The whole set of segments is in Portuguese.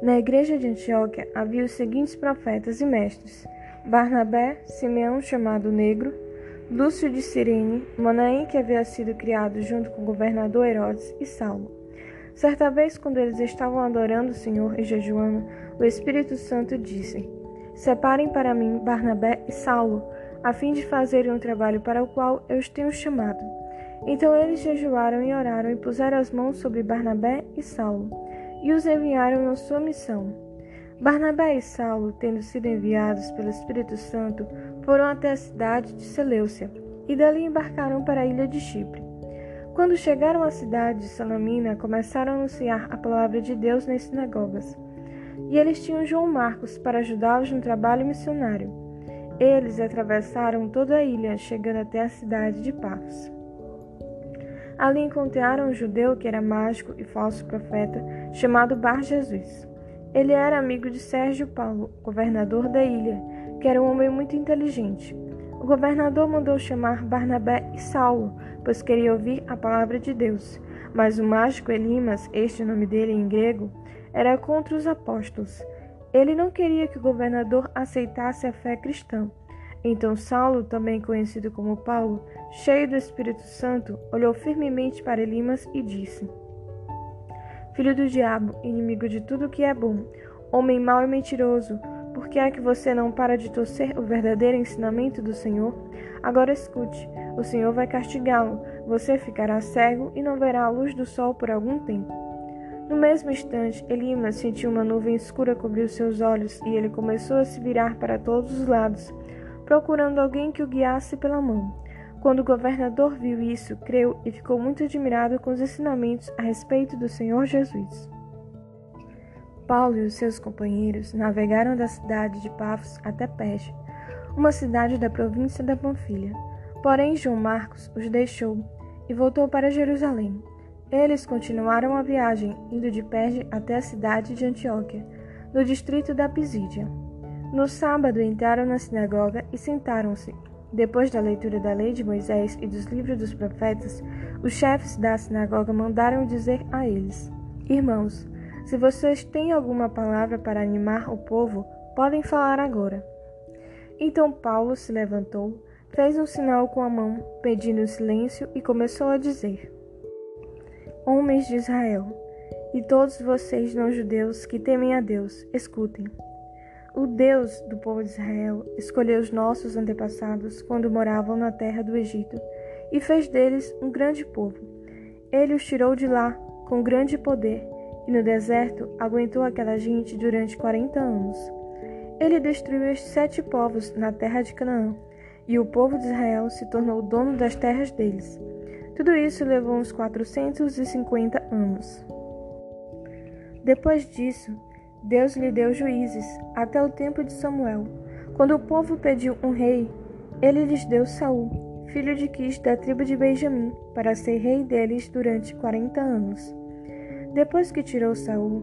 Na igreja de Antioquia havia os seguintes profetas e mestres: Barnabé, Simeão chamado Negro, Lúcio de Cirene, Manaém que havia sido criado junto com o governador Herodes e Saulo. Certa vez, quando eles estavam adorando o Senhor e jejuando, o Espírito Santo disse: Separem para mim Barnabé e Saulo, a fim de fazerem um trabalho para o qual eu os tenho chamado. Então eles jejuaram e oraram e puseram as mãos sobre Barnabé e Saulo, e os enviaram na sua missão. Barnabé e Saulo, tendo sido enviados pelo Espírito Santo, foram até a cidade de Seleucia, e dali embarcaram para a ilha de Chipre. Quando chegaram à cidade de Salamina, começaram a anunciar a palavra de Deus nas sinagogas e eles tinham João Marcos para ajudá-los no trabalho missionário. Eles atravessaram toda a ilha, chegando até a cidade de Pafos. Ali encontraram um judeu que era mágico e falso profeta, chamado Bar Jesus. Ele era amigo de Sérgio Paulo, governador da ilha, que era um homem muito inteligente. O governador mandou chamar Barnabé e Saulo, pois queria ouvir a palavra de Deus. Mas o mágico Elimas, este nome dele em grego, era contra os apóstolos. Ele não queria que o governador aceitasse a fé cristã. Então Saulo, também conhecido como Paulo, cheio do Espírito Santo, olhou firmemente para Elimas e disse: Filho do diabo, inimigo de tudo que é bom, homem mau e mentiroso, por que é que você não para de torcer o verdadeiro ensinamento do Senhor? Agora escute: o Senhor vai castigá-lo, você ficará cego e não verá a luz do sol por algum tempo. No mesmo instante, Elimas sentiu uma nuvem escura cobrir seus olhos e ele começou a se virar para todos os lados, procurando alguém que o guiasse pela mão. Quando o governador viu isso, creu e ficou muito admirado com os ensinamentos a respeito do Senhor Jesus. Paulo e os seus companheiros navegaram da cidade de Pafos até Perge, uma cidade da província da Panfilha. Porém, João Marcos os deixou e voltou para Jerusalém. Eles continuaram a viagem, indo de Perge até a cidade de Antioquia, no distrito da Pisídia. No sábado entraram na sinagoga e sentaram-se. Depois da leitura da lei de Moisés e dos livros dos profetas, os chefes da sinagoga mandaram dizer a eles: Irmãos, se vocês têm alguma palavra para animar o povo, podem falar agora. Então Paulo se levantou, fez um sinal com a mão, pedindo silêncio, e começou a dizer: homens de Israel, e todos vocês não-judeus que temem a Deus, escutem. O Deus do povo de Israel escolheu os nossos antepassados quando moravam na terra do Egito e fez deles um grande povo. Ele os tirou de lá com grande poder e no deserto aguentou aquela gente durante quarenta anos. Ele destruiu os sete povos na terra de Canaã e o povo de Israel se tornou dono das terras deles. Tudo isso levou uns 450 anos. Depois disso, Deus lhe deu juízes até o tempo de Samuel. Quando o povo pediu um rei, ele lhes deu Saul, filho de Quis da tribo de Benjamim, para ser rei deles durante 40 anos. Depois que tirou Saul,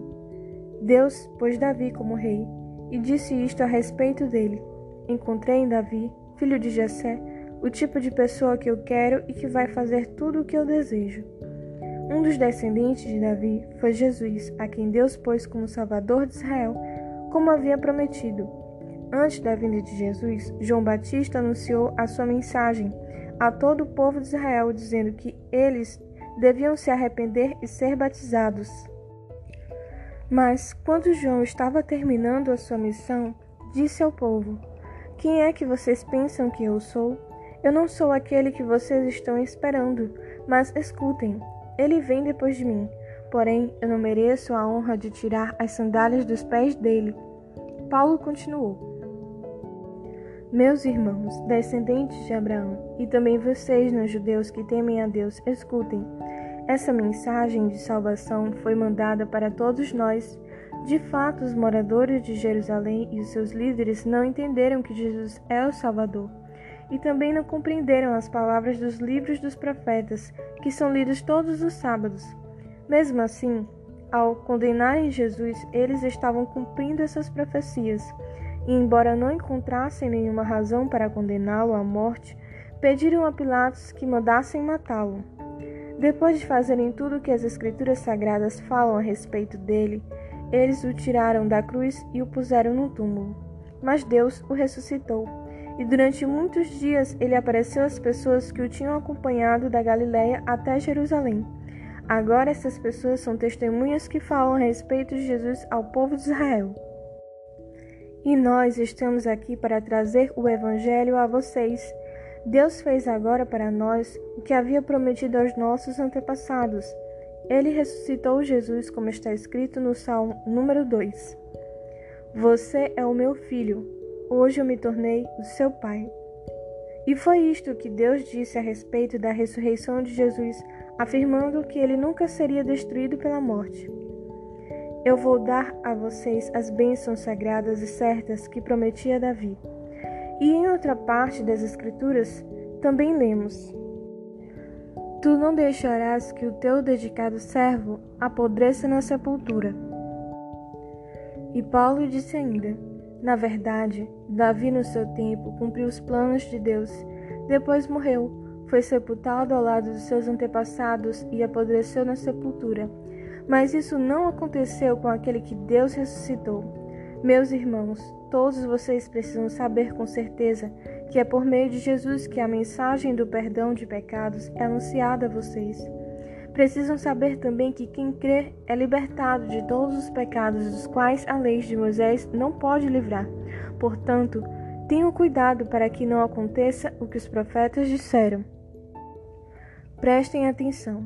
Deus pôs Davi como rei e disse isto a respeito dele: Encontrei em Davi, filho de Jessé, o tipo de pessoa que eu quero e que vai fazer tudo o que eu desejo. Um dos descendentes de Davi foi Jesus, a quem Deus pôs como Salvador de Israel, como havia prometido. Antes da vinda de Jesus, João Batista anunciou a sua mensagem a todo o povo de Israel, dizendo que eles deviam se arrepender e ser batizados. Mas, quando João estava terminando a sua missão, disse ao povo: Quem é que vocês pensam que eu sou? Eu não sou aquele que vocês estão esperando, mas escutem, ele vem depois de mim. Porém, eu não mereço a honra de tirar as sandálias dos pés dele. Paulo continuou: Meus irmãos, descendentes de Abraão, e também vocês, não judeus que temem a Deus, escutem. Essa mensagem de salvação foi mandada para todos nós. De fato, os moradores de Jerusalém e os seus líderes não entenderam que Jesus é o Salvador e também não compreenderam as palavras dos livros dos profetas, que são lidos todos os sábados. Mesmo assim, ao condenarem Jesus, eles estavam cumprindo essas profecias, e embora não encontrassem nenhuma razão para condená-lo à morte, pediram a Pilatos que mandassem matá-lo. Depois de fazerem tudo o que as Escrituras Sagradas falam a respeito dele, Eles o tiraram da cruz e o puseram no túmulo. Mas Deus o ressuscitou. E durante muitos dias ele apareceu às pessoas que o tinham acompanhado da Galiléia até Jerusalém. Agora essas pessoas são testemunhas que falam a respeito de Jesus ao povo de Israel. E nós estamos aqui para trazer o Evangelho a vocês. Deus fez agora para nós o que havia prometido aos nossos antepassados. Ele ressuscitou Jesus, como está escrito no Salmo número 2. Você é o meu filho, hoje eu me tornei o seu pai. E foi isto que Deus disse a respeito da ressurreição de Jesus, afirmando que ele nunca seria destruído pela morte. Eu vou dar a vocês as bênçãos sagradas e certas que prometia Davi. E em outra parte das Escrituras também lemos: Tu não deixarás que o teu dedicado servo apodreça na sepultura. E Paulo disse ainda: Na verdade, Davi no seu tempo cumpriu os planos de Deus, depois morreu, foi sepultado ao lado dos seus antepassados e apodreceu na sepultura. Mas isso não aconteceu com aquele que Deus ressuscitou. Meus irmãos, todos vocês precisam saber com certeza que é por meio de Jesus que a mensagem do perdão de pecados é anunciada a vocês. Precisam saber também que quem crê é libertado de todos os pecados dos quais a lei de Moisés não pode livrar. Portanto, tenham cuidado para que não aconteça o que os profetas disseram. Prestem atenção.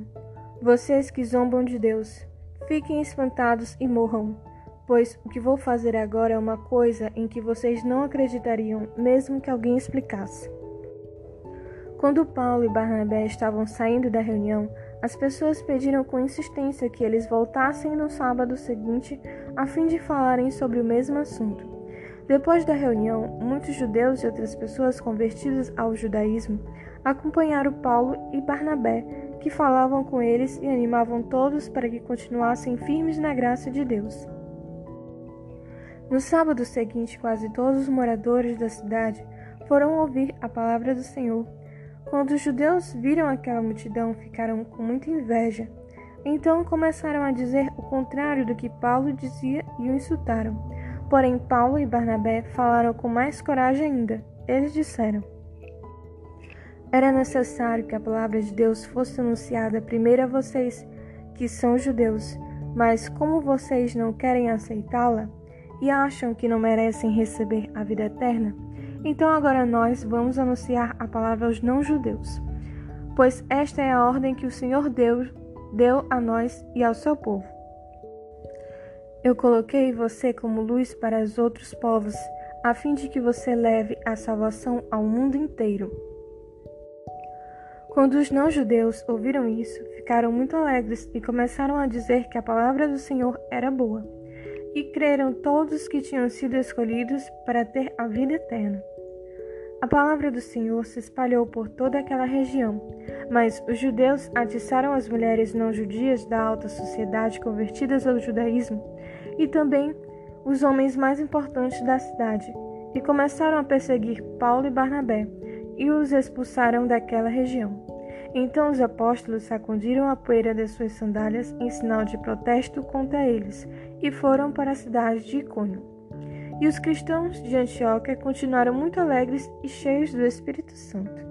Vocês que zombam de Deus, Fiquem espantados e morram, pois o que vou fazer agora é uma coisa em que vocês não acreditariam, mesmo que alguém explicasse. Quando Paulo e Barnabé estavam saindo da reunião, as pessoas pediram com insistência que eles voltassem no sábado seguinte a fim de falarem sobre o mesmo assunto. Depois da reunião, muitos judeus e outras pessoas convertidas ao judaísmo acompanharam Paulo e Barnabé que falavam com eles e animavam todos para que continuassem firmes na graça de Deus. No sábado seguinte, quase todos os moradores da cidade foram ouvir a palavra do Senhor. Quando os judeus viram aquela multidão, ficaram com muita inveja. Então começaram a dizer o contrário do que Paulo dizia e o insultaram. Porém, Paulo e Barnabé falaram com mais coragem ainda. Eles disseram: era necessário que a palavra de Deus fosse anunciada primeiro a vocês, que são judeus, mas como vocês não querem aceitá-la e acham que não merecem receber a vida eterna, então agora nós vamos anunciar a palavra aos não-judeus. Pois esta é a ordem que o Senhor Deus deu a nós e ao seu povo. Eu coloquei você como luz para os outros povos, a fim de que você leve a salvação ao mundo inteiro. Quando os não-judeus ouviram isso, ficaram muito alegres e começaram a dizer que a palavra do Senhor era boa. E creram todos que tinham sido escolhidos para ter a vida eterna. A palavra do Senhor se espalhou por toda aquela região, mas os judeus atiçaram as mulheres não-judias da alta sociedade convertidas ao judaísmo e também os homens mais importantes da cidade, e começaram a perseguir Paulo e Barnabé e os expulsaram daquela região. Então os apóstolos sacudiram a poeira de suas sandálias em sinal de protesto contra eles e foram para a cidade de Icônio. E os cristãos de Antioquia continuaram muito alegres e cheios do Espírito Santo.